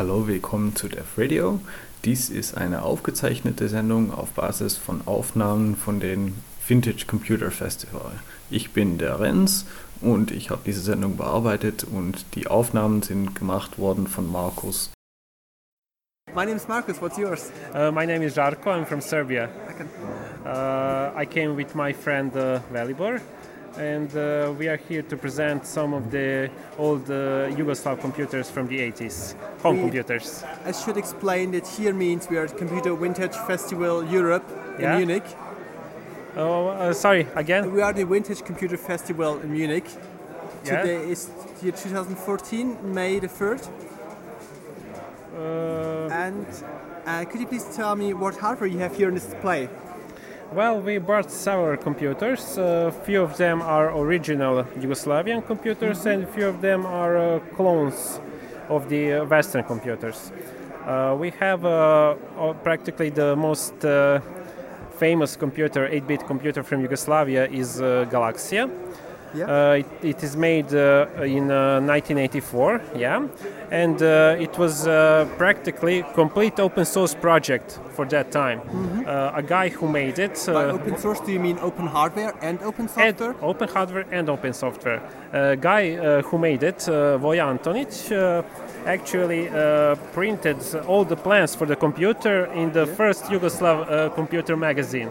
Hallo, willkommen zu Dev Radio. Dies ist eine aufgezeichnete Sendung auf Basis von Aufnahmen von den Vintage Computer Festival. Ich bin der Renz und ich habe diese Sendung bearbeitet und die Aufnahmen sind gemacht worden von Markus. My name is Marcus. What's yours? Uh, my name is Žarko. I'm from Serbia. Okay. Uh, I came with my friend uh, Velibor, and uh, we are here to present some of the old uh, Yugoslav computers from the 80s, home We- computers. I should explain that here means we are at Computer Vintage Festival Europe in Yeah. Munich. Oh, uh, sorry, again? We are the Vintage Computer Festival in Munich. Yeah. Today is year 2014, May the 3rd. Uh, And uh, could you please tell me what hardware you have here on display? Well, we bought several computers. A few of them are original Yugoslavian computers, and a few of them are uh, clones of the uh, Western computers. Uh, we have uh, uh, practically the most uh, famous computer, 8-bit computer from Yugoslavia, is uh, Galaksija. Yeah. Uh, it, it is made uh, in uh, 1984, yeah, and uh, it was uh, practically complete open source project for that time. Uh, a guy who made it. By Uh, open source, do you mean open hardware and open and software? open hardware and open software. Uh, guy uh, who made it, uh, Voja Antonic, uh, actually uh, printed all the plans for the computer in the first Yugoslav uh, computer magazine.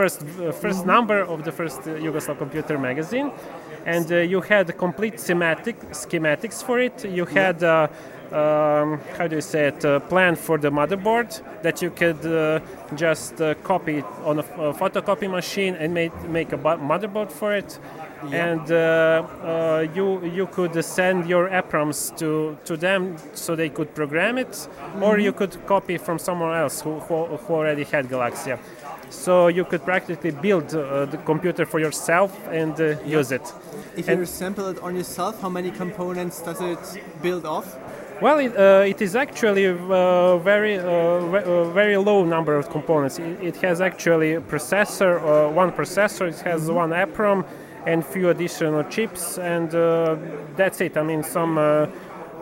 First, uh, first number of the first uh, Yugoslav computer magazine, and uh, you had complete schematic schematics for it. You had uh, um, how do you say it? Uh, plan for the motherboard that you could uh, just uh, copy on a, a photocopy machine and make make a motherboard for it. And uh, uh, you you could send your EPROMs to, to them so they could program it, or you could copy from someone else who, who, who already had Galaksija. So you could practically build uh, the computer for yourself and uh, use it. If and- you assemble it on yourself, how many components does it build off? Well, it, uh, it is actually a very, uh, uh, very low number of components. It, it has actually a processor, uh, one processor, it has one EPROM, and few additional chips, and uh, that's it. I mean, some uh,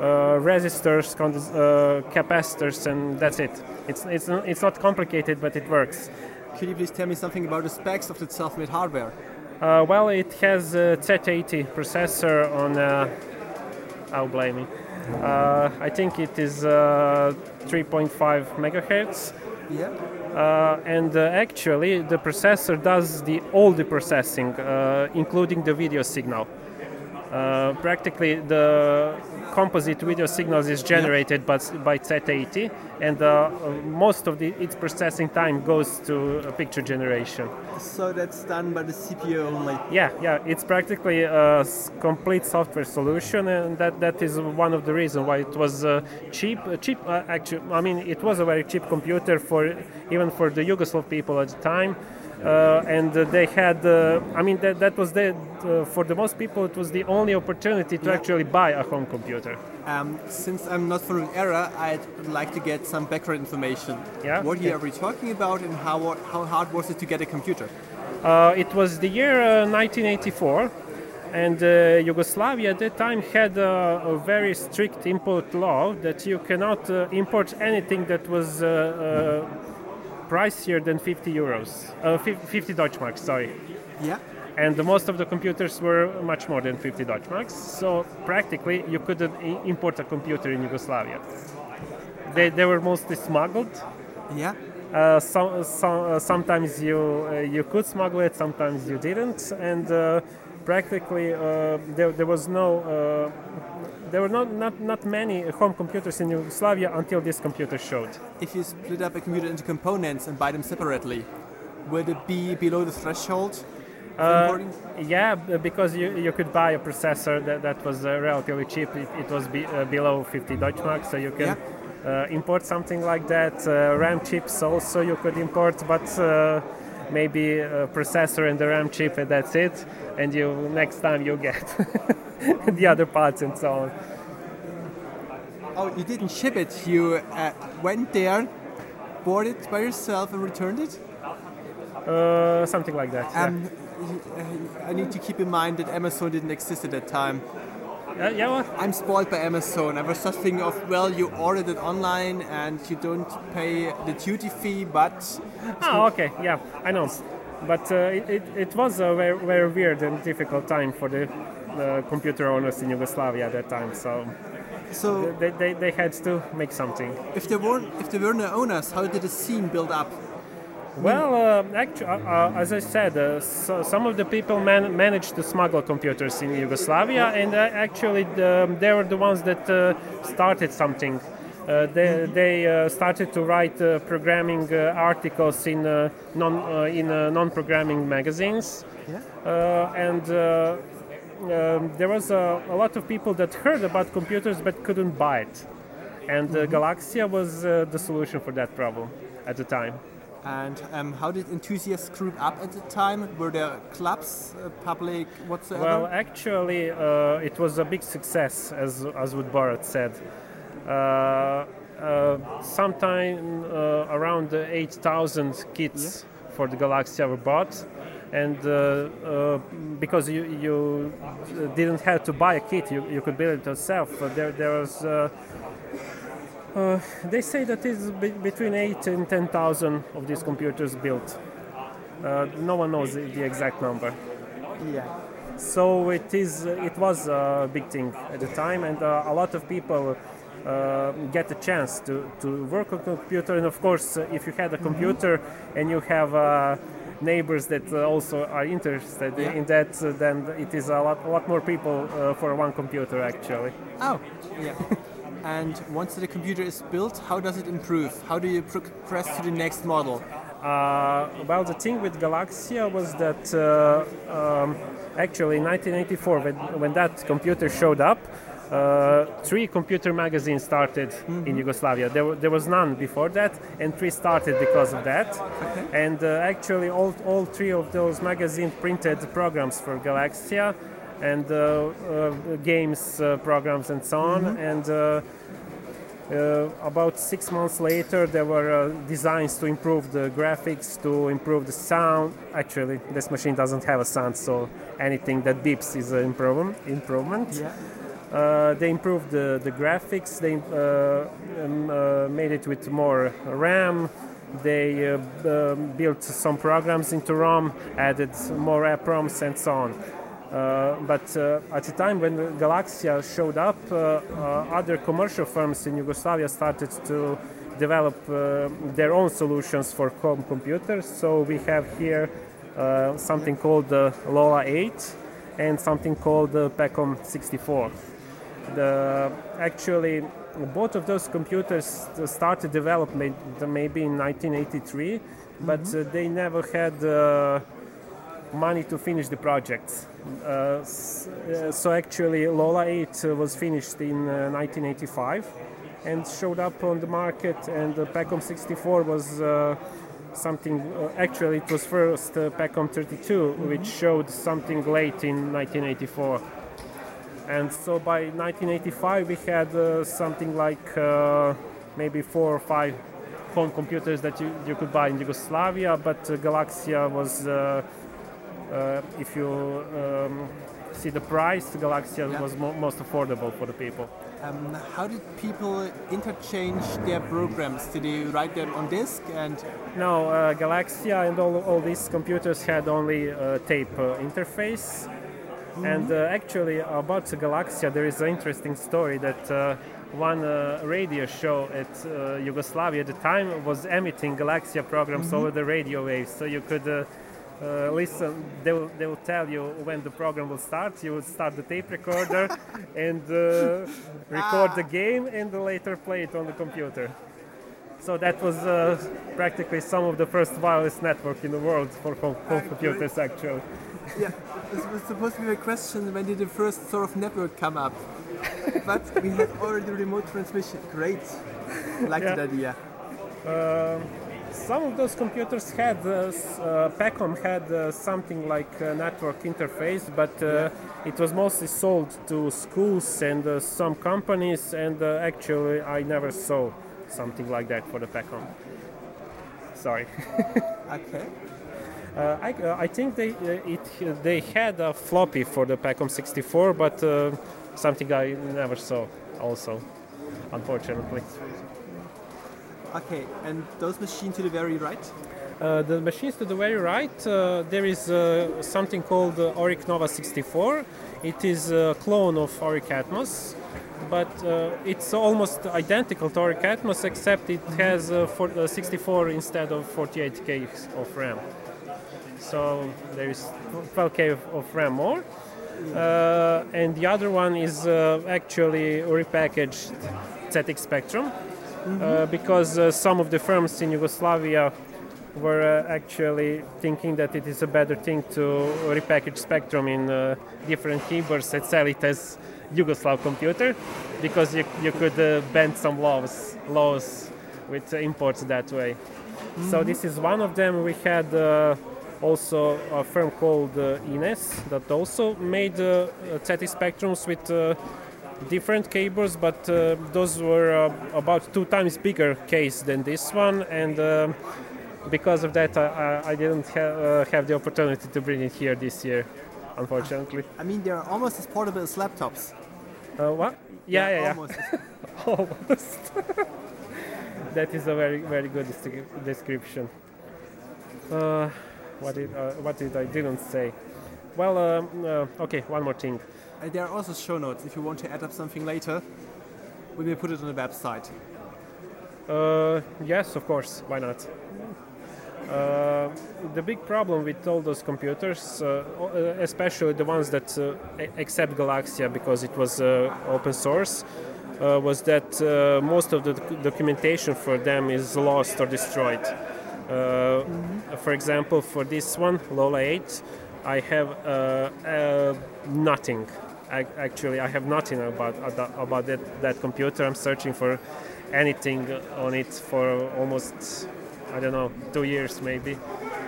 uh, resistors, uh, capacitors, and that's it. It's, it's, it's not complicated, but it works. Could you please tell me something about the specs of the self-made hardware? Uh, well, it has a Z80 processor on. Uh, I'll blame me. Uh, I think it is uh, 3.5 megahertz, Yeah. uh, and uh, actually the processor does the all the processing, uh, including the video signal. Uh, practically, the composite video signals is generated by, by Z80, and uh, uh, most of the, its processing time goes to uh, picture generation. So that's done by the CPU only. Yeah, yeah, it's practically a complete software solution, and that, that is one of the reasons why it was uh, cheap. Uh, cheap, uh, actually, I mean, it was a very cheap computer for even for the Yugoslav people at the time. Uh, and uh, they had, uh, I mean, that, that was the, uh, for the most people, it was the only opportunity to Yeah. actually buy a home computer. Um, since I'm not from the era, I'd like to get some background information. Yeah, What year okay. are we talking about, and how how hard was it to get a computer? Uh, it was the year uh, 1984, and uh, Yugoslavia at that time had a, a very strict import law that you cannot uh, import anything that was pricier than 50 euros, uh, fif- 50 Deutschmarks, sorry. Yeah. And the most of the computers were much more than 50 Deutschmarks, so practically you couldn't import a computer in Yugoslavia. They, they were mostly smuggled, Yeah. uh, some, some, uh, sometimes you uh, you could smuggle it, sometimes you didn't, and uh, practically uh, there, there was no uh, there were not, not not many home computers in Yugoslavia until this computer showed. If you split up a computer into components and buy them separately, would it be below the threshold? Uh, yeah, because you, you could buy a processor that, that was uh, relatively cheap. It, it was be, uh, below 50 Deutschmark, so you can uh, import something like that. Uh, RAM chips also you could import, but uh, maybe a processor and the RAM chip, and that's it. And you next time you get the other parts and so on. Oh, you didn't ship it. You uh, went there, bought it by yourself, and returned it. Uh, something like that. yeah. Um, y- uh, I need to keep in mind that Amazon didn't exist at that time. Uh, yeah, what? I'm spoiled by Amazon. I was just thinking of, well, you ordered it online and you don't pay the duty fee, but Oh, okay, yeah, I know. But uh, it, it, it was a very, very weird and difficult time for the uh, computer owners in Yugoslavia at that time. So so they, they, they had to make something. if there weren't if there were no owners, how did the scene build up? Well, uh, actually, uh, as I said, uh, so some of the people man- managed to smuggle computers in Yugoslavia, and uh, actually, the, they were the ones that uh, started something. Uh, they they uh, started to write uh, programming uh, articles in uh, non uh, in uh, non-programming magazines, Yeah. uh, and. Um, there was a, a lot of people that heard about computers but couldn't buy it, and uh, Galaksija was uh, the solution for that problem at the time. And um, how did enthusiasts group up at the time? Were there clubs, uh, public, whatsoever? Well, actually, uh, it was a big success, as as what Borat said. Uh, uh, sometime uh, around 8,000 kits for the Galaksija were bought, and uh, uh, because you, you didn't have to buy a kit, you, you could build it yourself. There, there was. Uh, uh, they say that it's be- between 8 and 10,000 of these computers built. Uh, no one knows the, the exact number. yeah. So it is. It was a big thing at the time, and uh, a lot of people uh, get a chance to, to work on computer. And of course, uh, if you had a computer and you have uh, neighbors that uh, also are interested Yeah. in that, uh, then it is a lot, a lot more people uh, for one computer actually. Oh, yeah. and once the computer is built, how does it improve? How do you progress to the next model? Uh, well, the thing with Galaksija was that uh, um, actually in 1984, when, when that computer showed up, uh, three computer magazines started in Yugoslavia. There, there was none before that, and three started because of that. And uh, actually, all, all three of those magazines printed programs for Galaksija and uh, uh, games uh, programs and so on. And uh, uh, about six months later, there were uh, designs to improve the graphics, to improve the sound. Actually, this machine doesn't have a sound, so anything that beeps is an improvement. improvement. Yeah. Uh, they improved the, the graphics. They uh, um, uh, made it with more RAM. They uh, um, built some programs into ROM, added more EPROMs, and so on. Uh, but uh, at the time when Galaksija showed up, uh, other commercial firms in Yugoslavia started to develop their own solutions for home computers. So we have here something called the Lola 8 and something called the Pecom 64. The, actually, both of those computers started development maybe in 1983, but uh, they never had uh, money to finish the project. Uh, uh, so actually, Lola 8 uh, was finished in uh, 1985 and showed up on the market, and the Pecom 64 was uh, something. Uh, actually, it was first uh, Pecom 32, which showed something late in 1984. And so by 1985, we had uh, something like uh, maybe four or five home computers that you, you could buy in Yugoslavia, but uh, Galaksija was, uh, uh, if you um, see the price, Galaksija Yeah. was mo- most affordable for the people. Um, how did people interchange their programs? Did they write them on disk and No, uh, Galaksija and all, all these computers had only uh, tape uh, interface. And uh, actually, about the Galaksija, there is an interesting story that uh, one uh, radio show at uh, Yugoslavia at the time was emitting Galaksija programs over the radio waves. So you could uh, uh, listen, they will, they will tell you when the program will start. You would start the tape recorder and uh, record the game and later play it on the computer. So that was uh, practically some of the first wireless network in the world for home, home computers, actually. yeah, this was supposed to be a question when did the first sort of network come up? but we had already remote transmission. Great. Like Yeah. that idea. Um, some of those computers had, uh, uh, Pecom had uh, something like a network interface, but uh, it was mostly sold to schools and uh, some companies, and uh, actually I never saw something like that for the Pecom. Sorry. Okay. Uh, I, uh, I think they uh, it they had a floppy for the Pecom 64, but uh, something I never saw. Also, unfortunately. Okay, and those machines to the very right? Uh, the machines to the very right, uh, there is uh, something called uh, Oric Nova 64. It is a clone of Oric Atmos, but uh, it's almost identical to Oric Atmos, except it has uh, for, uh, 64 instead of 48k of RAM. So there is 12k of, RAM more. Uh, and the other one is uh, actually repackaged ZX Spectrum uh, because some of the firms in Yugoslavia were actually thinking that it is a better thing to repackage Spectrum in different keyboards and sell it as Yugoslav computer because you, you could uh, bend some laws laws with imports that way. So this is one of them. We had uh, also a firm called uh, Ines that also made uh, ZX Spectrums with uh, different cables, but uh, those were uh, about two times bigger case than this one, and because of that, I, I- didn't ha- uh, have the opportunity to bring it here this year, unfortunately. I mean, they're almost as portable as laptops. Uh, what? Yeah, yeah, yeah. Almost. Almost. that is a very, very good description. Uh, what did uh, what did I didn't say? Well, um, uh, okay, one more thing. And there are also show notes if you want to add up something later. We will put it on the website. Uh, yes, of course. Why not? Uh, the big problem with all those computers, uh, uh, especially the ones that uh, accept Galaksija because it was uh, open source, was that most of the doc- documentation for them is lost or destroyed. Uh, For example, for this one, Lola 8, I have nothing. I, actually, I have nothing about about that, that computer. I'm searching for anything on it for almost, I don't know, two years maybe.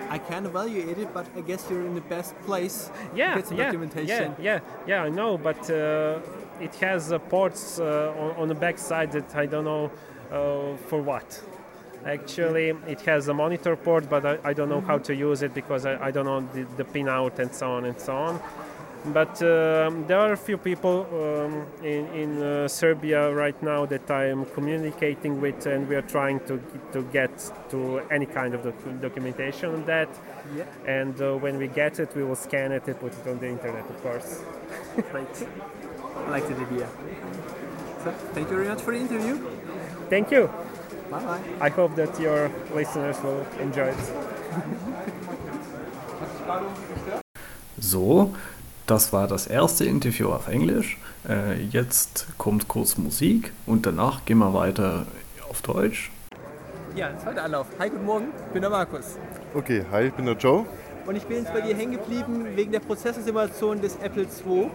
I can evaluate it, but I guess you're in the best place Yeah, to get some yeah, documentation. yeah, yeah, yeah. I know, but uh, it has uh, ports uh, on, on the back side that I don't know uh, for what. Actually, it has a monitor port, but I, I don't know how to use it because I, I don't know the, the pin out and so on and so on. But um, there are a few people um, in, in uh, Serbia right now that I am communicating with, and we are trying to, to get to any kind of doc- documentation on that. Yeah. And uh, when we get it, we will scan it and put it on the internet, of course. Great. I like the idea. So, thank you very much for the interview. Thank you. Bye bye. I hope that your listeners will enjoy it. So, das war das erste Interview auf Englisch. Äh, jetzt kommt kurz Musik und danach gehen wir weiter auf Deutsch. Ja, zweiter Anlauf. Hi, guten Morgen. Ich bin der Markus. Okay, hi, ich bin der Joe. Und ich bin jetzt bei dir hängen geblieben wegen der Prozessorsimulation des Apple II.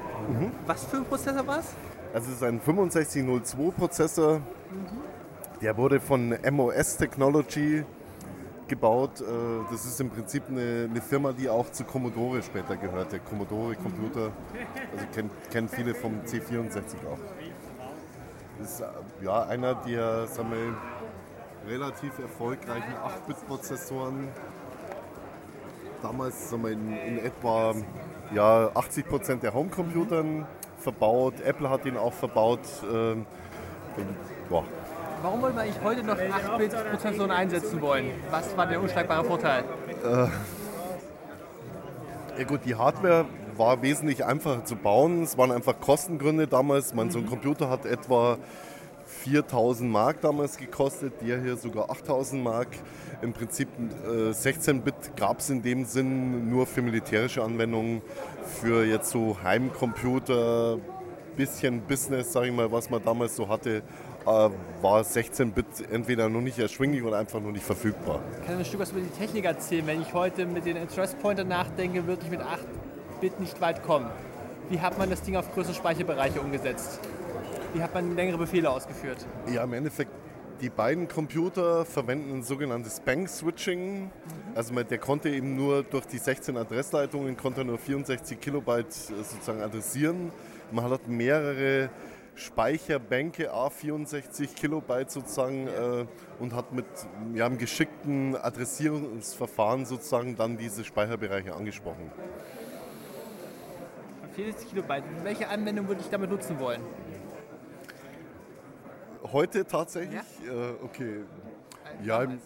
Was für ein Prozessor war es? Also es ist ein 6502 Prozessor. Der wurde von MOS Technology gebaut. Äh, Das ist im Prinzip eine, eine Firma, die auch zu Commodore später gehörte. Commodore Computer, also kennt, kennen viele vom C64 auch. Das ist äh, ja einer der sagen wir, relativ erfolgreichen 8-Bit-Prozessoren. Damals sagen wir, in, in etwa ja, 80% der Homecomputern verbaut. Apple hat ihn auch verbaut. Ähm, und, ja, Warum wollen wir eigentlich heute noch 8-Bit-Prozessoren einsetzen wollen? Was war der unschlagbare Vorteil? Ja gut, die Hardware war wesentlich einfacher zu bauen. Es waren einfach Kostengründe damals. Man, so ein Computer hat etwa 4000 Mark damals gekostet, der hier sogar 8000 Mark. Im Prinzip äh, 16-Bit gab es in dem Sinn nur für militärische Anwendungen, für jetzt so Heimcomputer, bisschen Business, sage ich mal, was man damals so hatte, äh, war 16-Bit entweder noch nicht erschwinglich oder einfach noch nicht verfügbar. Ich kann ein Stück was über die Technik erzählen. Wenn ich heute mit den Address Pointer nachdenke, würde ich mit 8-Bit nicht weit kommen. Wie hat man das Ding auf größere Speicherbereiche umgesetzt? Wie hat man längere Befehle ausgeführt? Ja, im Endeffekt, die beiden Computer verwenden ein sogenanntes Bank-Switching. Also man, der konnte eben nur durch die 16 Adressleitungen, konnte nur 64 Kilobyte äh, sozusagen adressieren. Man hat mehrere Speicherbänke, A64 Kilobyte sozusagen, äh, und hat mit ja, einem geschickten Adressierungsverfahren sozusagen dann diese Speicherbereiche angesprochen. 64 Kilobyte. Welche Anwendung würde ich damit nutzen wollen? Heute tatsächlich? Äh, okay. Ja, im,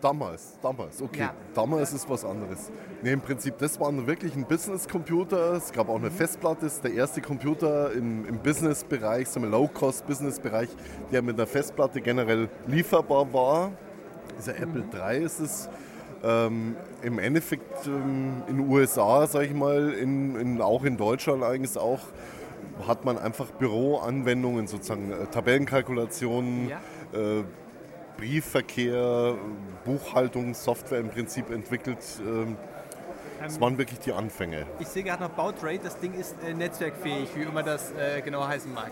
damals, damals, okay. Ja. Damals ist was anderes. Nee, im Prinzip, das war wirklich ein Business-Computer. Es gab auch eine Festplatte. Das ist der erste Computer im, im Business-Bereich, so ein Low-Cost-Business-Bereich, der mit einer Festplatte generell lieferbar war. Dieser Apple III ist es. Ähm, Im Endeffekt ähm, in den USA, sage ich mal, in, in, auch in Deutschland eigentlich auch, hat man einfach Büroanwendungen, sozusagen äh, Tabellenkalkulationen, Ja. äh, Briefverkehr, Buchhaltungssoftware im Prinzip entwickelt. Ähm, das waren wirklich die Anfänge. Ich sehe gerade noch Bautrade, das Ding ist äh, netzwerkfähig, wie immer das äh, genau heißen mag.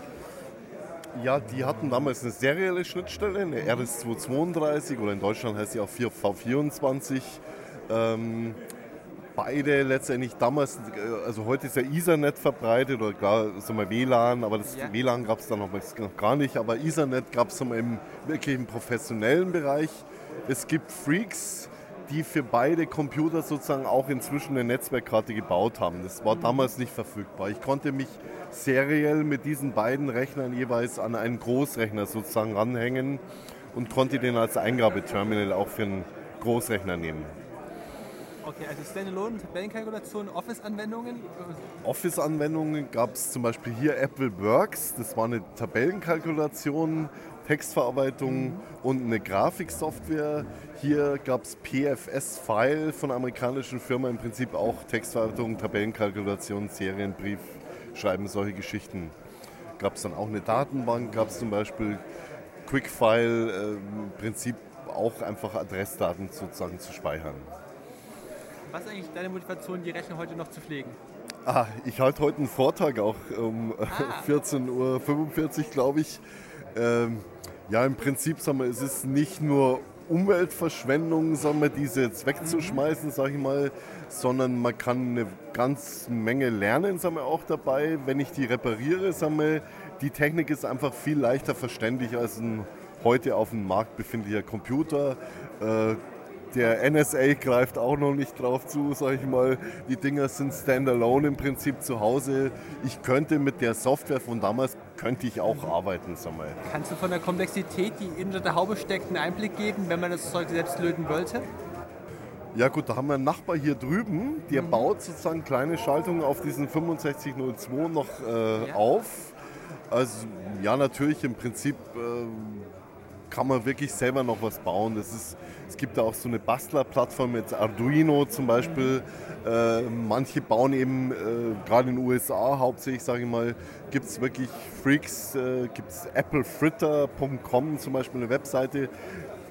Ja, die hatten damals eine serielle Schnittstelle, eine RS232 oder in Deutschland heißt sie auch 4V24. Ähm, beide letztendlich damals, äh, also heute ist ja Ethernet verbreitet oder klar, sagen wir WLAN, aber das Ja. WLAN gab es dann noch, noch gar nicht, aber Ethernet gab es im wirklich im professionellen Bereich. Es gibt Freaks, die für beide Computer sozusagen auch inzwischen eine Netzwerkkarte gebaut haben. Das war damals nicht verfügbar. Ich konnte mich seriell mit diesen beiden Rechnern jeweils an einen Großrechner sozusagen ranhängen und konnte den als Eingabeterminal auch für einen Großrechner nehmen. Okay, also Standalone, Tabellenkalkulation, Office-Anwendungen. Office-Anwendungen gab es zum Beispiel hier Apple Works. Das war eine Tabellenkalkulation, Textverarbeitung und eine Grafiksoftware. Hier gab es PFS File von amerikanischen Firma, im Prinzip auch Textverarbeitung, Tabellenkalkulation, Serienbrief, Schreiben, solche Geschichten. Gab es dann auch eine Datenbank, gab es zum Beispiel Quickfile, äh, im Prinzip auch einfach Adressdaten sozusagen zu speichern. Was ist eigentlich deine Motivation, die Rechner heute noch zu pflegen? Ah, ich halte heute einen Vortrag auch um äh, Ah. 14.45 Uhr, glaube ich. Ähm, ja, im Prinzip, sagen wir, es ist nicht nur Umweltverschwendung, sagen wir, diese jetzt wegzuschmeißen, sage ich mal, sondern man kann eine ganze Menge lernen, sagen wir, auch dabei. Wenn ich die repariere, sagen wir, die Technik ist einfach viel leichter verständlich als ein heute auf dem Markt befindlicher Computer. Äh, der NSA greift auch noch nicht drauf zu, sage ich mal. Die Dinger sind standalone im Prinzip zu Hause. Ich könnte mit der Software von damals, könnte ich auch arbeiten, sag mal. Kannst du von der Komplexität, die unter der Haube steckt, einen Einblick geben, wenn man das Zeug selbst löten wollte? Ja gut, da haben wir einen Nachbar hier drüben, der baut sozusagen kleine Schaltungen auf diesen 6502 noch äh, Ja. auf. Also ja, natürlich im Prinzip äh, kann man wirklich selber noch was bauen. Das ist, es gibt da auch so eine Bastlerplattform, jetzt Arduino zum Beispiel. Äh, manche bauen eben, äh, gerade in den USA hauptsächlich, sage ich mal, gibt es wirklich Freaks, äh, gibt es applefritter.com zum Beispiel eine Webseite.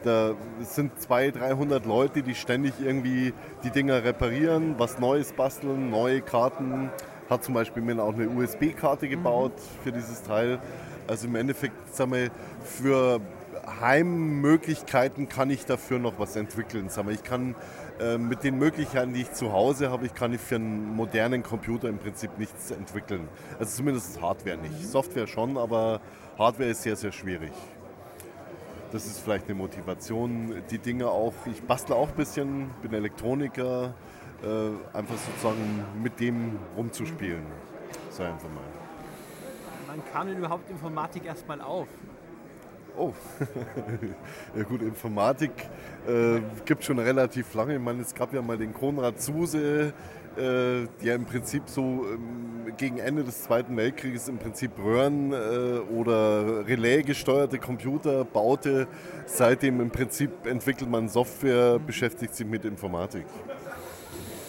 Da sind 200, 300 Leute, die ständig irgendwie die Dinger reparieren, was Neues basteln, neue Karten. Hat zum Beispiel mir auch eine USB-Karte gebaut für dieses Teil. Also im Endeffekt, sagen wir, für Heimmöglichkeiten kann ich dafür noch was entwickeln. Wir, ich kann äh, mit den Möglichkeiten, die ich zu Hause habe, ich kann ich für einen modernen Computer im Prinzip nichts entwickeln. Also zumindest Hardware nicht. Software schon, aber Hardware ist sehr, sehr schwierig. Das ist vielleicht eine Motivation. Die Dinge auch, ich bastle auch ein bisschen, bin Elektroniker, äh, einfach sozusagen mit dem rumzuspielen. Sei einfach mal. Wann kam denn überhaupt Informatik erstmal auf? Oh, ja gut, Informatik äh, gibt schon relativ lange. Ich meine, es gab ja mal den Konrad Zuse, äh, der im Prinzip so ähm, gegen Ende des Zweiten Weltkrieges im Prinzip Röhren äh, oder Relais-gesteuerte Computer baute. Seitdem im Prinzip entwickelt man Software, beschäftigt sich mit Informatik.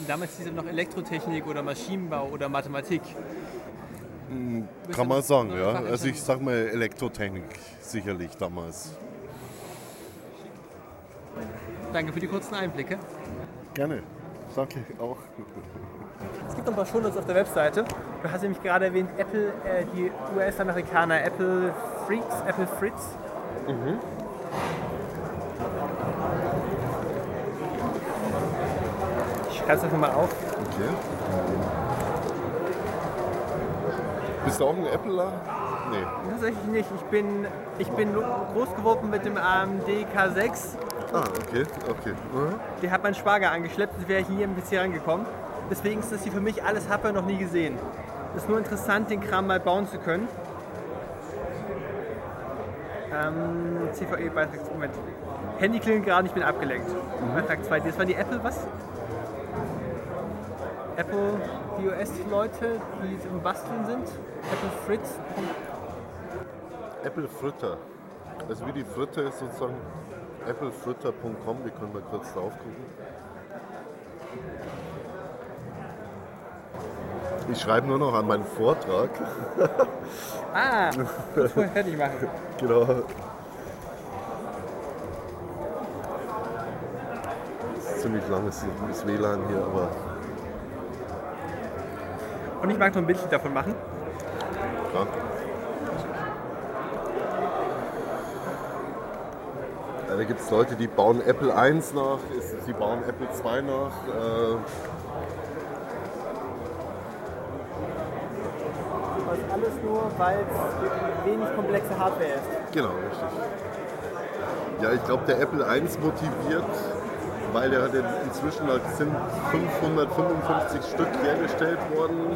Damals hieß es noch Elektrotechnik oder Maschinenbau oder Mathematik. Kann man sagen, ja. Also ich sag mal Elektrotechnik sicherlich damals. Danke für die kurzen Einblicke. Gerne. Danke auch. Es gibt noch ein paar Shownotes auf der Webseite. Du hast nämlich gerade erwähnt, Apple, äh, die US-Amerikaner, Apple Freaks, Apple Fritz. Ich schreibe es einfach mal auf. Okay. Bist du auch ein Appler? Nee. Tatsächlich nicht. Ich bin, ich bin groß geworden mit dem AMD K6. Ah, okay, okay. Mhm. Der hat mein Schwager angeschleppt, sonst wäre ich nie am PC rangekommen. Deswegen ist das hier für mich alles Happer noch nie gesehen. Es ist nur interessant, den Kram mal bauen zu können. Ähm, CVE Beitrag, Moment. Handy klingelt gerade, ich bin abgelenkt. Beitrag 2, das waren die Apple, was? Apple iOS-Leute, die im Basteln sind. Apple Fritz. Apple Fritter. Also wie die Fritte ist sozusagen applefritter.com, die können wir kurz drauf gucken. Ich schreibe nur noch an meinen Vortrag. Ah, vorher fertig machen. Genau. Das ist ziemlich langes das WLAN hier, aber Und ich mag noch ein Bildchen davon machen. klar. Ja, da gibt es Leute, die bauen Apple 1 nach, sie bauen Apple 2 nach. Äh, Das ist alles nur, weil es wenig komplexe Hardware ist. Genau, richtig. Ja, ich glaube, der Apple 1 motiviert, weil der hat inzwischen halt sind 555 Stück hergestellt worden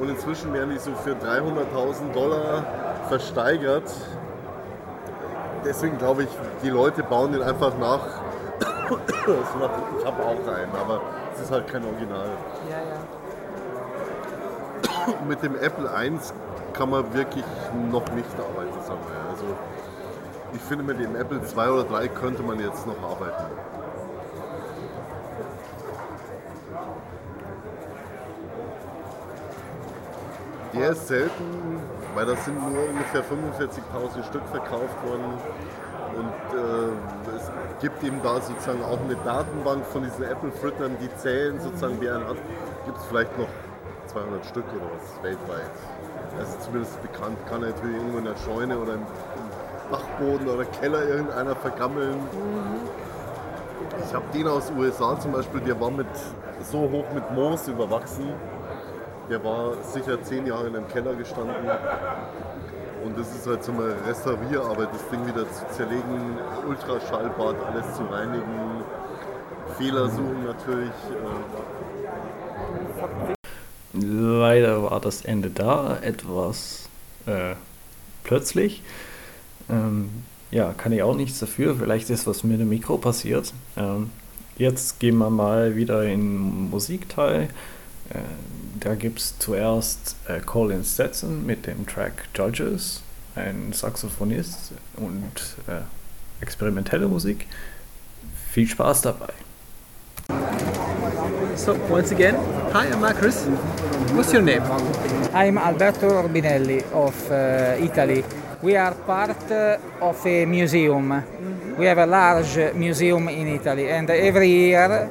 und inzwischen werden die so für 300.000 Dollar versteigert. Deswegen glaube ich, die Leute bauen den einfach nach. Ich habe auch einen, aber es ist halt kein Original. Ja, ja. Mit dem Apple 1 kann man wirklich noch nicht arbeiten, sagen wir. Also ich finde, mit dem Apple 2 oder 3 könnte man jetzt noch arbeiten. Der ist selten, weil das sind nur ungefähr 45.000 Stück verkauft worden. Und äh, es gibt eben da sozusagen auch eine Datenbank von diesen Apple-Frittern, die zählen sozusagen, wer einen hat. Gibt es vielleicht noch 200 Stück oder was weltweit. Ist zumindest bekannt, kann natürlich irgendwo in der Scheune oder im, im Dachboden oder Keller irgendeiner vergammeln. Ich habe den aus USA zum Beispiel, der war mit so hoch mit Moos überwachsen. Der war sicher zehn Jahre in einem Keller gestanden. Und das ist halt so eine Restaurierarbeit, das Ding wieder zu zerlegen, Ultraschallbad, alles zu reinigen, Fehler suchen natürlich. Äh, Leider war das Ende da etwas äh, plötzlich. Ähm, ja, kann ich auch nichts dafür. Vielleicht ist was mit dem Mikro passiert. Ähm, jetzt gehen wir mal wieder in den Musikteil. Äh, da gibt es zuerst äh, Colin Stetson mit dem Track Judges, ein Saxophonist und äh, experimentelle Musik. Viel Spaß dabei. So, once again, hi, I'm Marcus. What's your name? I'm Alberto Orbinelli of uh, Italy. We are part uh, of a museum. We have a large museum in Italy, and every year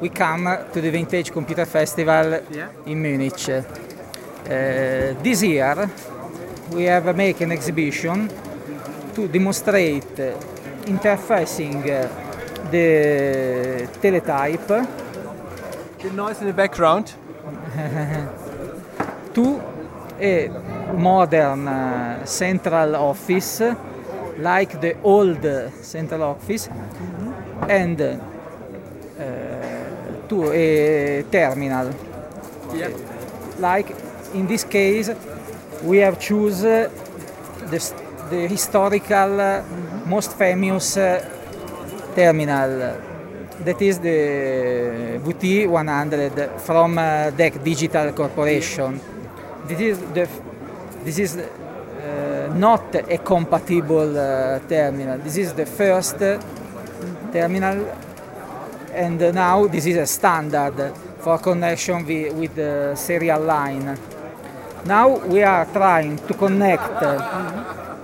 we come to the Vintage Computer Festival Yeah. in Munich. Uh, this year we have made an exhibition to demonstrate interfacing uh, the teletype The noise in the background. to a modern uh, central office like the old central office and uh, to a terminal Yeah. like in this case we have choose the, the historical most famous uh, terminal that is the VT 100 from uh, DEC Digital Corporation. This is the this is uh, not a compatible uh, terminal. This is the first uh, terminal, and now this is a standard for connection wi- with the serial line. Now we are trying to connect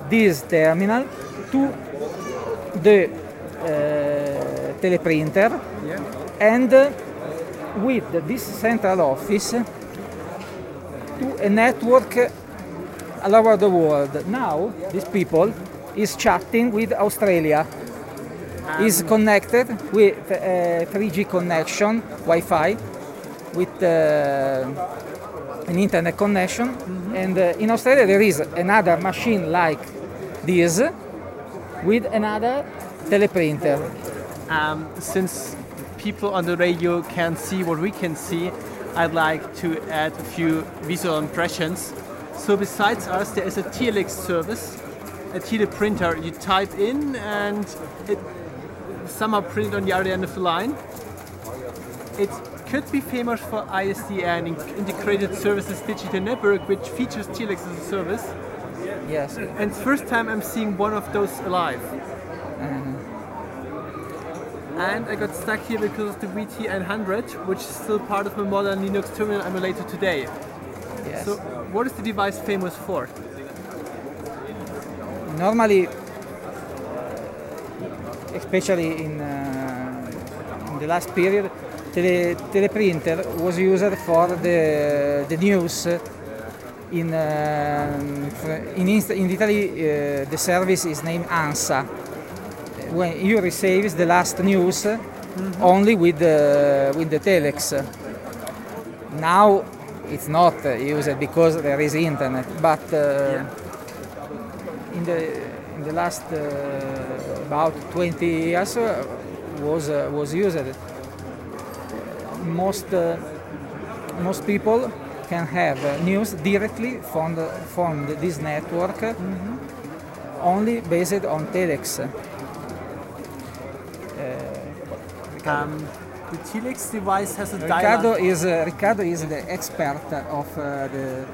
this terminal to the uh, teleprinter Yeah. and with this central office to a network all over the world. Now these people is chatting with Australia. Is connected with a 3G connection, Wi-Fi, with uh, an internet connection. And uh, in Australia there is another machine like this with another teleprinter. Um, since people on the radio can't see what we can see, I'd like to add a few visual impressions. So besides us, there is a TLX service, a tele printer. You type in and it somehow printed on the other end of the line. It could be famous for ISDN, Integrated Services Digital Network, which features TLX as a service. Yes. And first time I'm seeing one of those alive. Mm-hmm. And I got stuck here because of the VT900, which is still part of my modern Linux terminal emulator today. Yes. So, what is the device famous for? Normally, especially in, uh, in the last period, tele, teleprinter was used for the, the news. In, um, in, in Italy, uh, the service is named ANSA. When you receive the last news only with the, with the telex. Now it's not uh, used because there is internet, but uh, in the in the last uh, about 20 years uh, was uh, was used. Most most people can have news directly from the, from the, this network, uh, only based on telex. Um, the Telex device has a Riccardo dial. is uh, Riccardo is the expert of uh, the,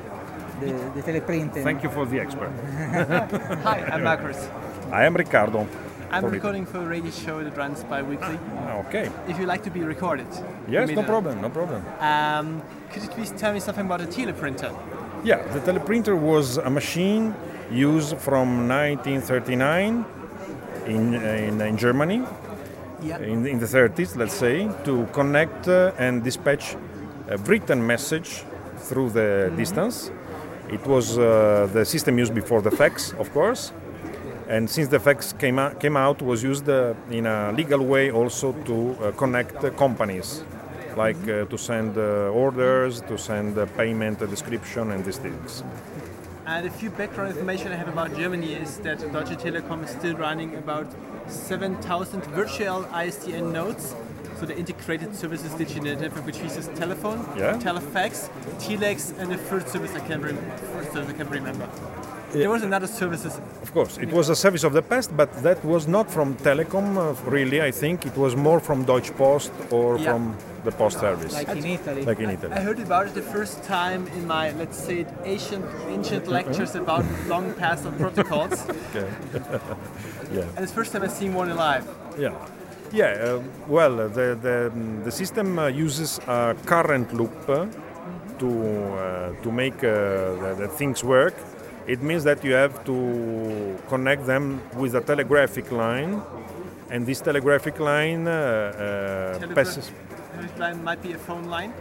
the the teleprinting. Thank you for the expert. Hi, I'm Marcus. I am Riccardo. I'm For it. recording for a radio show that runs bi-weekly. Okay. If you like to be recorded. Yes, no problem, no problem. Um, could you please tell me something about a teleprinter? Yeah, the teleprinter was a machine used from 1939 in, in, in Germany, Yeah. in, in the 30s, let's say, to connect uh, and dispatch a written message through the distance. It was uh, the system used before the fax, of course. And since the fax came out, came out was used uh, in a legal way also to uh, connect companies, like uh, to send uh, orders, to send uh, payment description, and these things. And a few background information I have about Germany is that Deutsche Telekom is still running about 7,000 virtual ISDN nodes. So the integrated services digital network, which uses telephone, Yeah. telefax, telex, and the third service I can rem- first service I can remember. There was another services. Of course, it was a service of the past, but that was not from Telecom, uh, really. I think it was more from Deutsche Post or Yeah. from the post service, like in Italy. like in Italy. I Italy. heard about it the first time in my, let's say, ancient, ancient lectures about long past of protocols. Okay. yeah. And it's the first time I've seen one alive. Yeah, yeah. Uh, well, uh, the the, mm, the system uh, uses a current loop to uh, to make uh, the, the things work. It means that you have to connect them with a telegraphic line, and this telegraphic line uh, uh, Telegraph- passes. telegraph line might be a phone line.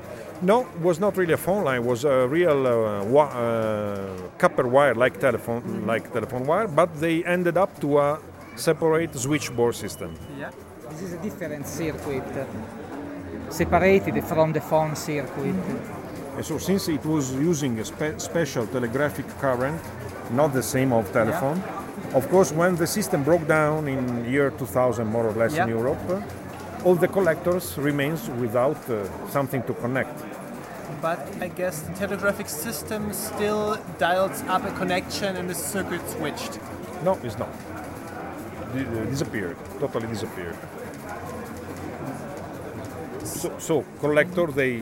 No, was not really a phone line. It Was a real uh, wa- uh, copper wire, like telephone, like telephone wire. But they ended up to a separate switchboard system. Yeah. This is a different circuit, separated from the phone circuit. And so since it was using a spe- special telegraphic current, not the same of telephone, of course when the system broke down in year 2000 more or less Yeah. in Europe, all the collectors remains without uh, something to connect. But I guess the telegraphic system still dials up a connection and the circuit switched. No, it's not. Di- disappeared, totally disappeared. So, so collector they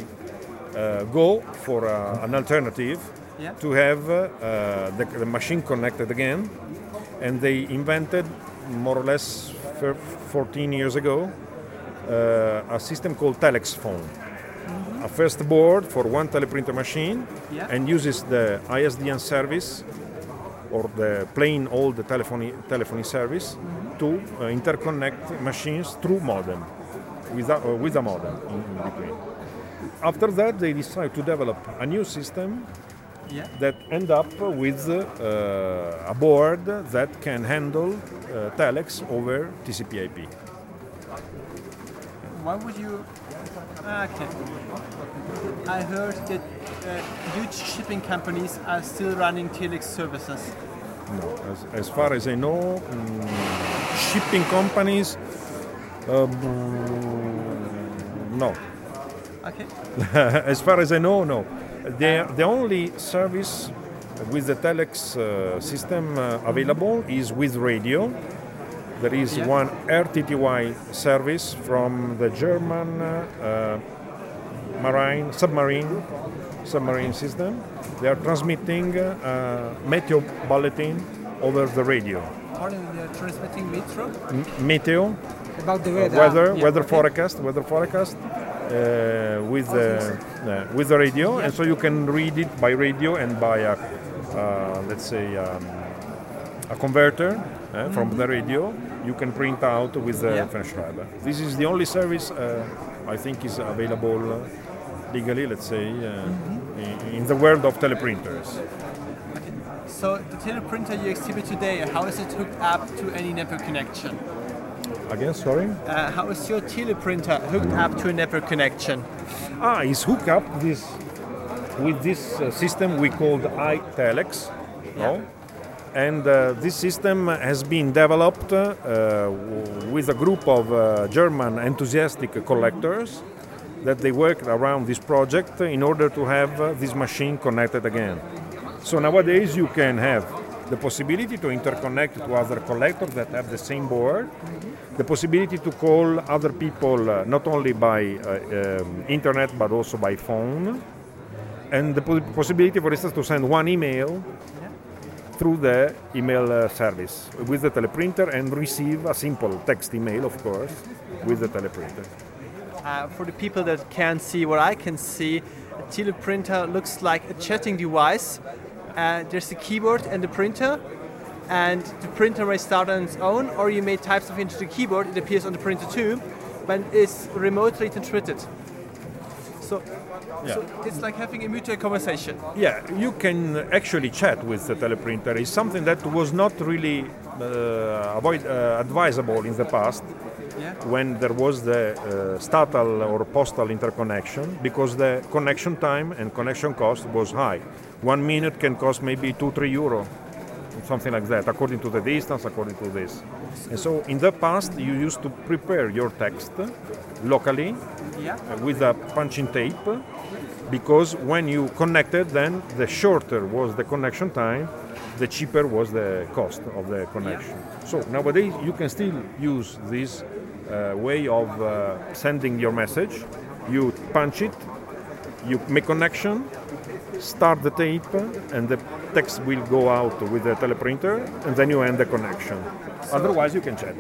uh, go for uh, an alternative Yeah. to have uh, the, the machine connected again, and they invented more or less 14 years ago uh, a system called Telex phone. A first board for one teleprinter machine, Yeah. and uses the ISDN service or the plain old telephony telephony service to uh, interconnect machines through modem with a, uh, with a modem in, in between. After that, they decide to develop a new system Yeah. that end up with uh, a board that can handle uh, telex over TCP/IP. Why would you? Okay. I heard that uh, huge shipping companies are still running telex services. No, as, as far as I know, mm, shipping companies, um, no, Okay. as far as I know, no. The, the only service with the telex uh, system uh, available is with radio. There is Yeah. one RTTY service from the German uh, marine submarine submarine system. They are transmitting uh, meteo bulletin over the radio. Pardon, they're transmitting metro? M- meteo About the uh, weather. weather Yeah, weather forecast weather forecast uh, with the uh, with the radio and so you can read it by radio and by a uh, let's say um, a converter uh, from the radio you can print out with the Yeah. Fernschreiber. This is the only service uh, I think is available uh, legally let's say uh, in, in the world of teleprinters. So the teleprinter you exhibit today, how is it hooked up to any network connection? Again, sorry. Uh, how is your teleprinter hooked up to a network connection? Ah, is hook up this with this uh, system we called iTelex, no? And uh, this system has been developed uh, with a group of uh, German enthusiastic collectors that they worked around this project in order to have uh, this machine connected again. So nowadays you can have the possibility to interconnect to other collectors that have the same board, the possibility to call other people uh, not only by uh, um, internet but also by phone, and the possibility, for instance, to send one email through the email uh, service with the teleprinter and receive a simple text email, of course, with the teleprinter. Uh, for the people that can't see what I can see, a teleprinter looks like a chatting device. Uh, there's the keyboard and the printer, and the printer may start on its own, or you may type something into the keyboard. It appears on the printer too, but it's remotely transmitted. So, so it's like having a mutual conversation. Yeah, you can actually chat with the teleprinter. It's something that was not really uh, avoid, uh, advisable in the past Yeah. when there was the uh, statal or postal interconnection because the connection time and connection cost was high. One minute can cost maybe two, three euro, something like that, according to the distance, according to this. And so in the past, you used to prepare your text locally Yeah. uh, with a punching tape because when you connected then the shorter was the connection time the cheaper was the cost of the connection so nowadays you can still use this uh, way of uh, sending your message you punch it you make connection start the tape and the text will go out with the teleprinter and then you end the connection otherwise you can chat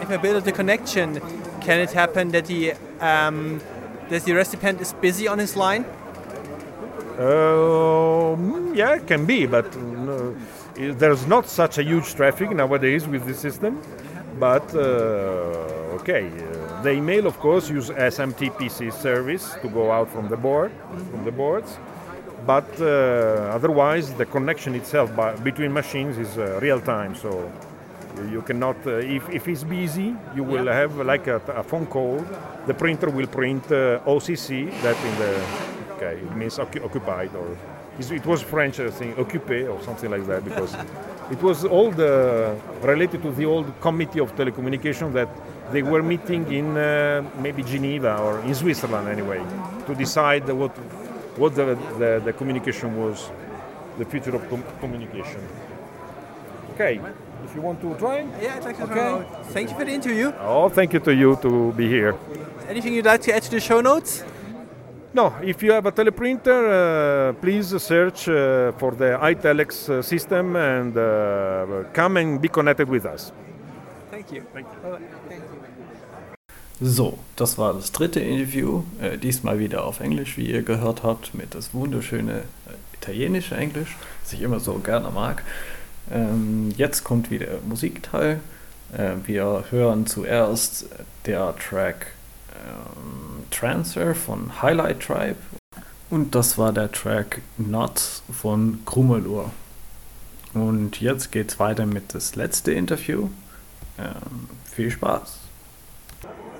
If I build the connection, can it happen that the um, that the recipient is busy on his line? Um, yeah, it can be, but no, there's not such a huge traffic nowadays with this system. But uh, okay, uh, the email, of course, use SMTPC service to go out from the board, from the boards. But uh, otherwise, the connection itself by, between machines is uh, real time. So you- cannot, uh, if, if it's busy, you will have like a, a phone call. The printer will print uh, OCC, that in the, okay, it means occupied or, it was French i think occupé or something like that because it was all the, related to the old committee of telecommunication that they were meeting in uh, maybe Geneva or in Switzerland anyway to decide what, what the, the, the communication was, the future of com- communication. Okay, if you want to try. Yeah, I'd like to Okay. know. Thank you for the interview. Oh, thank you to you to be here. Anything you'd like to add to the show notes? No, if you have a teleprinter, uh, please search uh, for the iTelex uh, system and uh, come and be connected with us. Thank you. Thank you. So, das war das dritte Interview, äh, diesmal wieder auf Englisch, wie ihr gehört habt, mit das wunderschöne äh, italienische Englisch, das ich immer so gerne mag. Ähm, jetzt kommt wieder Musikteil. Äh, wir hören zuerst der Track ähm, Transfer von Highlight Tribe und das war der Track Nuts von Krummelur. Und jetzt geht's weiter mit das letzte Interview. Ähm, viel Spaß!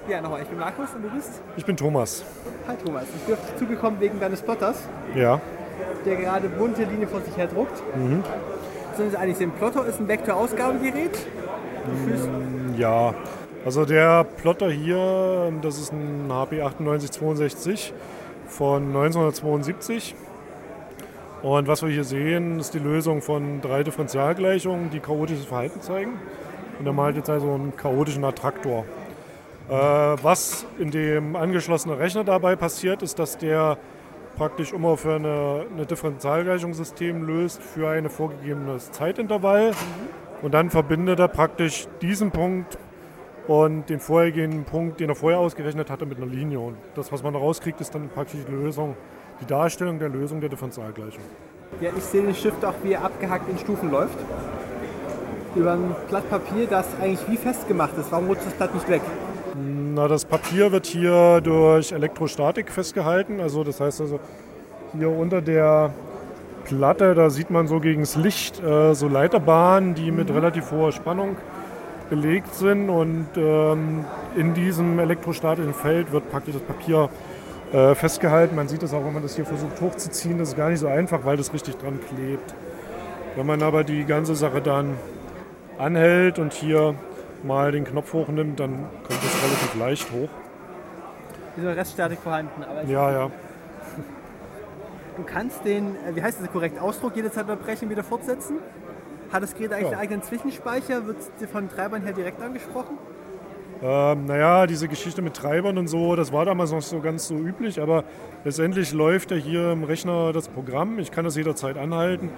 Ja, nochmal, ich bin Markus und du bist? Ich bin Thomas. Hi Thomas, ich bin zugekommen wegen deines Plotters, Ja. der gerade bunte Linie vor sich her druckt. Mhm. Sind es eigentlich ein Plotter, ist ein Vektorausgabegerät? Führst- Ja. Also der Plotter hier, das ist ein HP 9862. von 1972. Und was wir hier sehen, ist die Lösung von drei Differentialgleichungen, die chaotisches Verhalten zeigen. Und er malt jetzt also einen chaotischen Attraktor. Äh, was in dem angeschlossenen Rechner dabei passiert, ist, dass der praktisch immer für eine, eine Differentialgleichungssystem löst für ein vorgegebenes Zeitintervall. Und dann verbindet er praktisch diesen Punkt und den vorhergehenden Punkt, den er vorher ausgerechnet hatte, mit einer Linie. Und das, was man da rauskriegt, ist dann praktisch die Lösung, die Darstellung der Lösung der Differentialgleichung. Ja, ich sehe den Stift auch, wie er abgehackt in Stufen läuft. Über ein Blatt Papier, das eigentlich wie festgemacht ist. Warum rutscht das Blatt nicht weg? Na, das Papier wird hier durch Elektrostatik festgehalten. Also das heißt also hier unter der Platte, da sieht man so gegen das Licht äh, so Leiterbahnen, die mit relativ hoher Spannung belegt sind und ähm, in diesem elektrostatischen Feld wird praktisch das Papier äh, festgehalten. Man sieht das auch, wenn man das hier versucht hochzuziehen, das ist gar nicht so einfach, weil das richtig dran klebt. Wenn man aber die ganze Sache dann anhält und hier mal den Knopf hochnimmt, dann kommt das relativ leicht hoch. Eine Reststatik vorhanden. Aber Ja, ja. Du kannst den, äh, wie heißt das korrekt, Ausdruck jederzeit unterbrechen, wieder fortsetzen? Hat das Gerät eigentlich Ja. einen eigenen Zwischenspeicher? Wird es dir von Treibern her direkt angesprochen? Ähm, naja, diese Geschichte mit Treibern und so, das war damals noch so ganz so üblich, aber letztendlich läuft ja hier im Rechner das Programm. Ich kann das jederzeit anhalten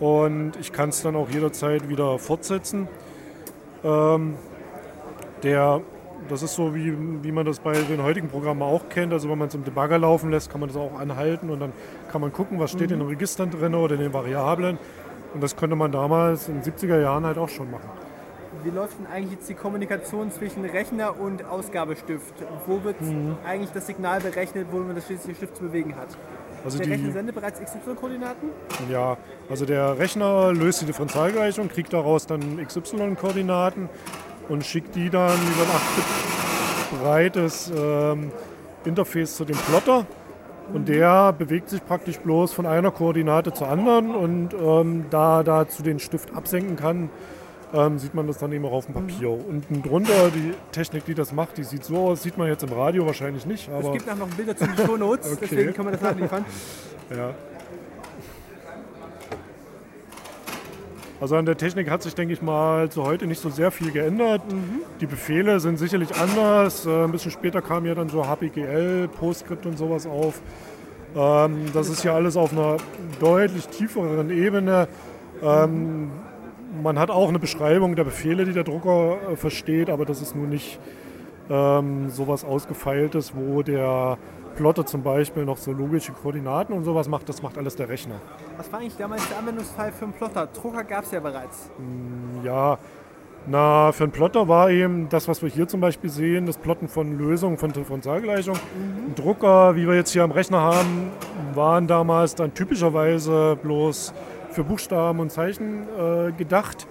und ich kann es dann auch jederzeit wieder fortsetzen. Ähm, der, das ist so, wie, wie man das bei den heutigen Programmen auch kennt. Also wenn man es im Debugger laufen lässt, kann man das auch anhalten und dann kann man gucken, was steht in den Registern drin oder in den Variablen. Und das konnte man damals in den 70er Jahren halt auch schon machen. Wie läuft denn eigentlich jetzt die Kommunikation zwischen Rechner und Ausgabestift? Wo wird Mhm. eigentlich das Signal berechnet, wo man das schließliche Stift zu bewegen hat? Also Der die- Rechner sendet bereits XY-Koordinaten? Ja, also der Rechner löst die Differentialgleichung, kriegt daraus dann XY-Koordinaten und schickt die dann über ein 8-Bit breites ähm, Interface zu dem Plotter. Und der bewegt sich praktisch bloß von einer Koordinate zur anderen und ähm, da dazu den Stift absenken kann, ähm, sieht man das dann eben auch auf dem Papier. Unten drunter, die Technik, die das macht, die sieht so aus, sieht man jetzt im Radio wahrscheinlich nicht, Es aber gibt nachher noch Bilder zu den Show Notes, Okay. deswegen können wir das nachliefern. Ja. Also an der Technik hat sich, denke ich mal, zu heute nicht so sehr viel geändert. Die Befehle sind sicherlich anders. Äh, Ein bisschen später kam ja dann so HPGL, PostScript und sowas auf. Ähm, Das ist ja alles auf einer deutlich tieferen Ebene. Ähm, Man hat auch eine Beschreibung der Befehle, die der Drucker äh, versteht, aber das ist nun nicht ähm, sowas Ausgefeiltes, wo der Plotter zum Beispiel noch so logische Koordinaten und sowas macht. Das macht alles der Rechner. Was war eigentlich damals der Anwendungsfall für einen Plotter? Drucker gab es ja bereits. Ja, na, für einen Plotter war eben das, was wir hier zum Beispiel sehen, das Plotten von Lösungen von Differentialgleichung. Ein Drucker, wie wir jetzt hier am Rechner haben, waren damals dann typischerweise bloß für Buchstaben und Zeichen äh, gedacht.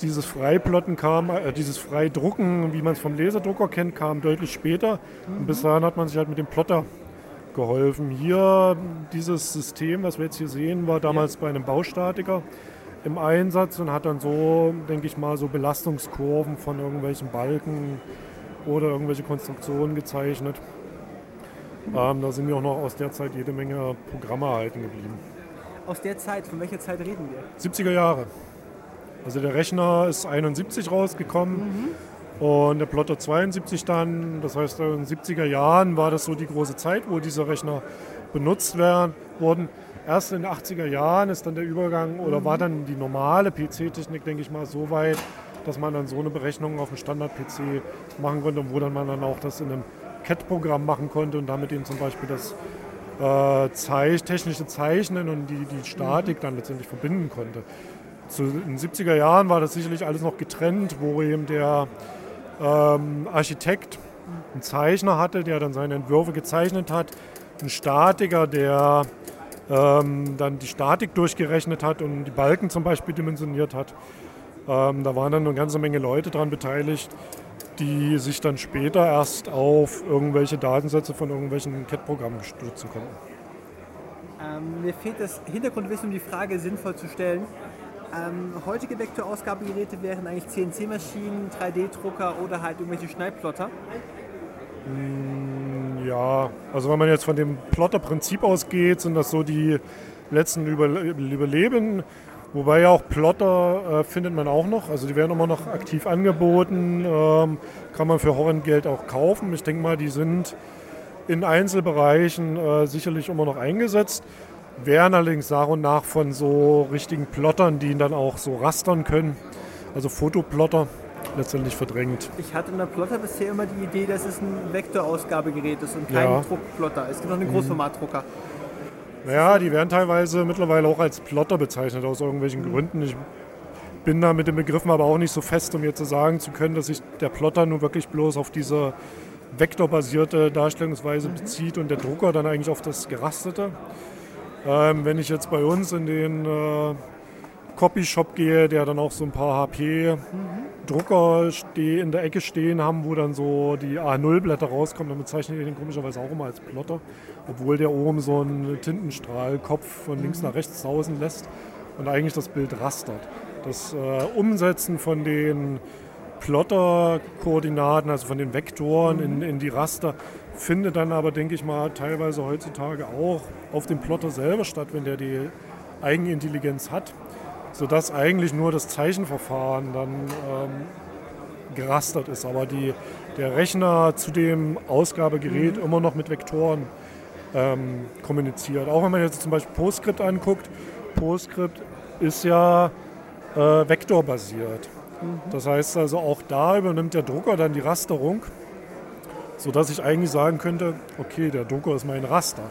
Dieses Freiplotten kam, äh, dieses Freidrucken, wie man es vom Laserdrucker kennt, kam deutlich später. Und bis dahin hat man sich halt mit dem Plotter geholfen. Hier, dieses System, was wir jetzt hier sehen, war damals bei einem Baustatiker im Einsatz und hat dann so, denke ich mal, so Belastungskurven von irgendwelchen Balken oder irgendwelche Konstruktionen gezeichnet. Ähm, da sind mir auch noch aus der Zeit jede Menge Programme erhalten geblieben. Aus der Zeit, von welcher Zeit reden wir? 70er Jahre. Also der Rechner ist 71 rausgekommen und der Plotter 72 dann. Das heißt, in den 70er Jahren war das so die große Zeit, wo diese Rechner benutzt werden, wurden. Erst in den 80er Jahren ist dann der Übergang oder war dann die normale PC-Technik, denke ich mal, so weit, dass man dann so eine Berechnung auf dem Standard-PC machen konnte, wo dann man dann auch das in einem CAD-Programm machen konnte und damit eben zum Beispiel das äh, Zeich, technische Zeichnen und die, die Statik dann letztendlich verbinden konnte. Zu, in den 70er Jahren war das sicherlich alles noch getrennt, wo eben der ähm, Architekt einen Zeichner hatte, der dann seine Entwürfe gezeichnet hat, ein Statiker, der ähm, dann die Statik durchgerechnet hat und die Balken zum Beispiel dimensioniert hat. Ähm, da waren dann eine ganze Menge Leute daran beteiligt, die sich dann später erst auf irgendwelche Datensätze von irgendwelchen CAD-Programmen stützen konnten. Ähm, mir fehlt das Hintergrundwissen, um die Frage sinnvoll zu stellen. Ähm, heutige Vektorausgabegeräte wären eigentlich CNC-Maschinen, 3D-Drucker oder halt irgendwelche Schneidplotter. Ja, also wenn man jetzt von dem Plotter-Prinzip ausgeht, sind das so die letzten Überle Überleben. Wobei ja auch Plotter äh, findet man auch noch, also die werden immer noch aktiv angeboten, ähm, kann man für Horrendgeld auch kaufen. Ich denke mal, die sind in Einzelbereichen äh, sicherlich immer noch eingesetzt, werden allerdings nach und nach von so richtigen Plottern, die ihn dann auch so rastern können, also Fotoplotter, letztendlich verdrängt. Ich hatte in der Plotter bisher immer die Idee, dass es ein Vektorausgabegerät ist und kein Ja. Druckplotter. Es gibt noch einen Großformatdrucker. Naja, die werden teilweise mittlerweile auch als Plotter bezeichnet aus irgendwelchen Gründen. Ich bin da mit den Begriffen aber auch nicht so fest, um jetzt zu sagen zu können, dass sich der Plotter nur wirklich bloß auf diese vektorbasierte Darstellungsweise bezieht und der Drucker dann eigentlich auf das Gerastete. Ähm, wenn ich jetzt bei uns in den äh, Copyshop gehe, der dann auch so ein paar HP-Drucker steh, in der Ecke stehen haben, wo dann so die A0-Blätter rauskommen, dann bezeichne ich den komischerweise auch immer als Plotter, obwohl der oben so einen Tintenstrahlkopf von links nach rechts sausen lässt und eigentlich das Bild rastert. Das äh, Umsetzen von den Plotter-Koordinaten, also von den Vektoren in, in die Raster, findet dann aber, denke ich mal, teilweise heutzutage auch auf dem Plotter selber statt, wenn der die Eigenintelligenz hat, sodass eigentlich nur das Zeichenverfahren dann ähm, gerastert ist, aber die, der Rechner zu dem Ausgabegerät immer noch mit Vektoren ähm, kommuniziert. Auch wenn man jetzt zum Beispiel PostScript anguckt, PostScript ist ja äh, vektorbasiert. Das heißt also auch da übernimmt der Drucker dann die Rasterung, sodass ich eigentlich sagen könnte, okay, der Drucker ist mein Raster,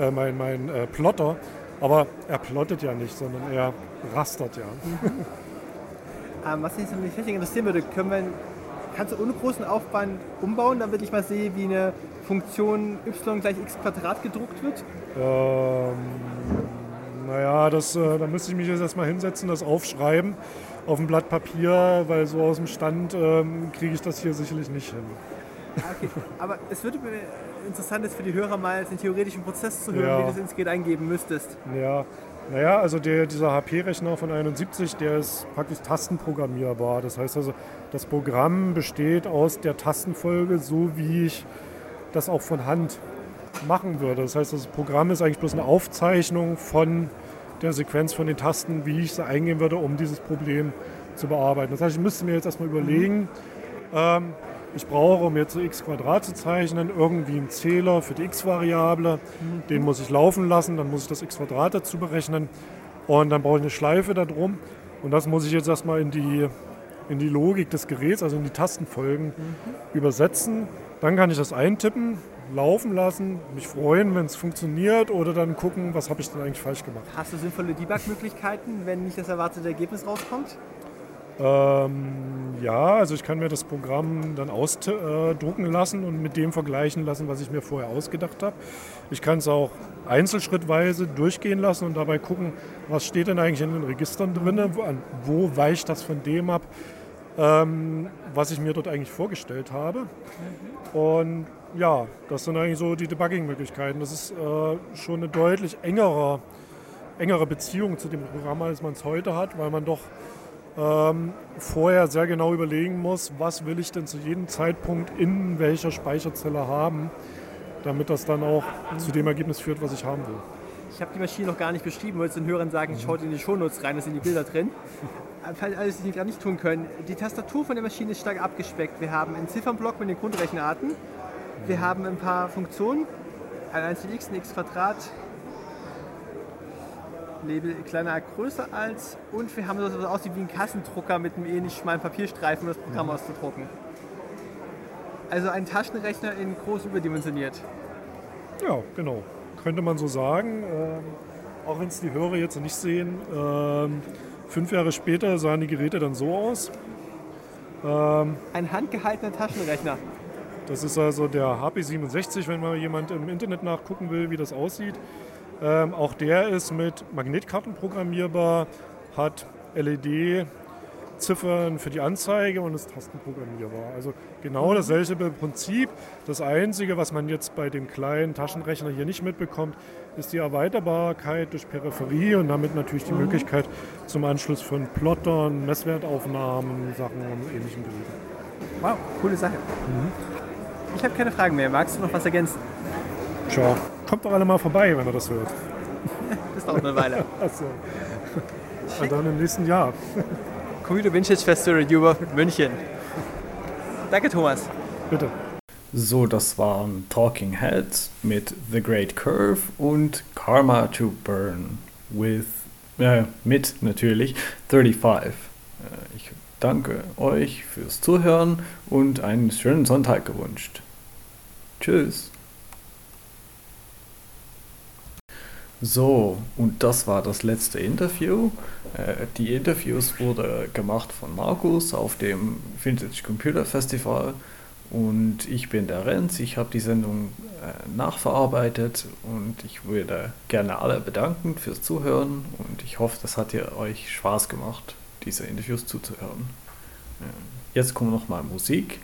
äh, mein, mein äh, Plotter, aber er plottet ja nicht, sondern er rastert ja. Ähm, was mich nicht richtig interessieren würde, können wir, kannst du ohne großen Aufwand umbauen, damit ich mal sehe, wie eine Funktion y gleich x Quadrat gedruckt wird? Ähm, naja, das, äh, da müsste ich mich jetzt erstmal hinsetzen, das aufschreiben auf ein Blatt Papier, weil so aus dem Stand ähm, kriege ich das hier sicherlich nicht hin. Okay, aber es würde mir interessant ist für die Hörer mal den theoretischen Prozess zu hören, Ja. wie du das ins Gerät eingeben müsstest. Ja, naja, also der, dieser HP-Rechner von 71, der ist praktisch tastenprogrammierbar. Das heißt also, das Programm besteht aus der Tastenfolge, so wie ich das auch von Hand machen würde. Das heißt, das Programm ist eigentlich bloß eine Aufzeichnung von der Sequenz von den Tasten, wie ich sie eingehen würde, um dieses Problem zu bearbeiten. Das heißt, ich müsste mir jetzt erstmal überlegen, ähm, ich brauche, um jetzt x Quadrat zu zeichnen, irgendwie einen Zähler für die x-Variable. Den muss ich laufen lassen, dann muss ich das x Quadrat dazu berechnen und dann brauche ich eine Schleife da drum. Und das muss ich jetzt erstmal in die, in die Logik des Geräts, also in die Tastenfolgen übersetzen. Dann kann ich das eintippen, laufen lassen, mich freuen, wenn es funktioniert oder dann gucken, was habe ich denn eigentlich falsch gemacht. Hast du sinnvolle Debug-Möglichkeiten, wenn nicht das erwartete Ergebnis rauskommt? Ähm, ja, also ich kann mir das Programm dann ausdrucken lassen und mit dem vergleichen lassen, was ich mir vorher ausgedacht habe. Ich kann es auch einzelschrittweise durchgehen lassen und dabei gucken, was steht denn eigentlich in den Registern drin, wo weicht das von dem ab, ähm, was ich mir dort eigentlich vorgestellt habe. Und ja, das sind eigentlich so die Debugging-Möglichkeiten. Das ist äh, schon eine deutlich engere, engere Beziehung zu dem Programm, als man es heute hat, weil man doch ähm, vorher sehr genau überlegen muss, was will ich denn zu jedem Zeitpunkt in welcher Speicherzelle haben, damit das dann auch zu dem Ergebnis führt, was ich haben will. Ich habe die Maschine noch gar nicht beschrieben, wollte den Hörern sagen, schaut in die Shownotes rein, da sind die Bilder drin. Falls alles die gerade nicht tun können. Die Tastatur von der Maschine ist stark abgespeckt. Wir haben einen Ziffernblock mit den Grundrechenarten. Wir haben ein paar Funktionen. Ein einzelnes x, ein x Quadrat. Label kleiner als größer als. Und wir haben so was aussieht wie ein Kassendrucker mit einem ähnlich schmalen Papierstreifen, um das Programm auszudrucken. Also ein Taschenrechner in groß überdimensioniert. Ja, genau. Könnte man so sagen. Ähm, auch wenn es die Hörer jetzt nicht sehen. Ähm, fünf Jahre später sahen die Geräte dann so aus. Ähm, Ein handgehaltener Taschenrechner. Das ist also der HP67, wenn mal jemand im Internet nachgucken will, wie das aussieht. Ähm, auch der ist mit Magnetkarten programmierbar, hat LED-Ziffern für die Anzeige und ist tastenprogrammierbar. Also genau dasselbe Prinzip. Das Einzige, was man jetzt bei dem kleinen Taschenrechner hier nicht mitbekommt, ist die Erweiterbarkeit durch Peripherie und damit natürlich die Möglichkeit zum Anschluss von Plottern, Messwertaufnahmen, Sachen und ähnlichen Geräten. Wow, coole Sache. Ich habe keine Fragen mehr. Magst du noch was ergänzen? Tja, kommt doch alle mal vorbei, wenn ihr das hört. Das dauert eine Weile. Achso. Und dann im nächsten Jahr. Computer Vintage Festival Europe München. Danke, Thomas. Bitte. So, das waren Talking Heads mit The Great Curve und Karma to Burn with, äh, mit natürlich 35. Äh, ich danke euch fürs Zuhören und einen schönen Sonntag gewünscht. Tschüss. So, und das war das letzte Interview. Äh, die Interviews wurde gemacht von Markus auf dem Vintage Computer Festival und ich bin der Renz. Ich habe die Sendung äh, nachverarbeitet und ich würde gerne alle bedanken fürs Zuhören und ich hoffe, das hat ihr euch Spaß gemacht, diese Interviews zuzuhören. Äh, jetzt kommt noch mal Musik.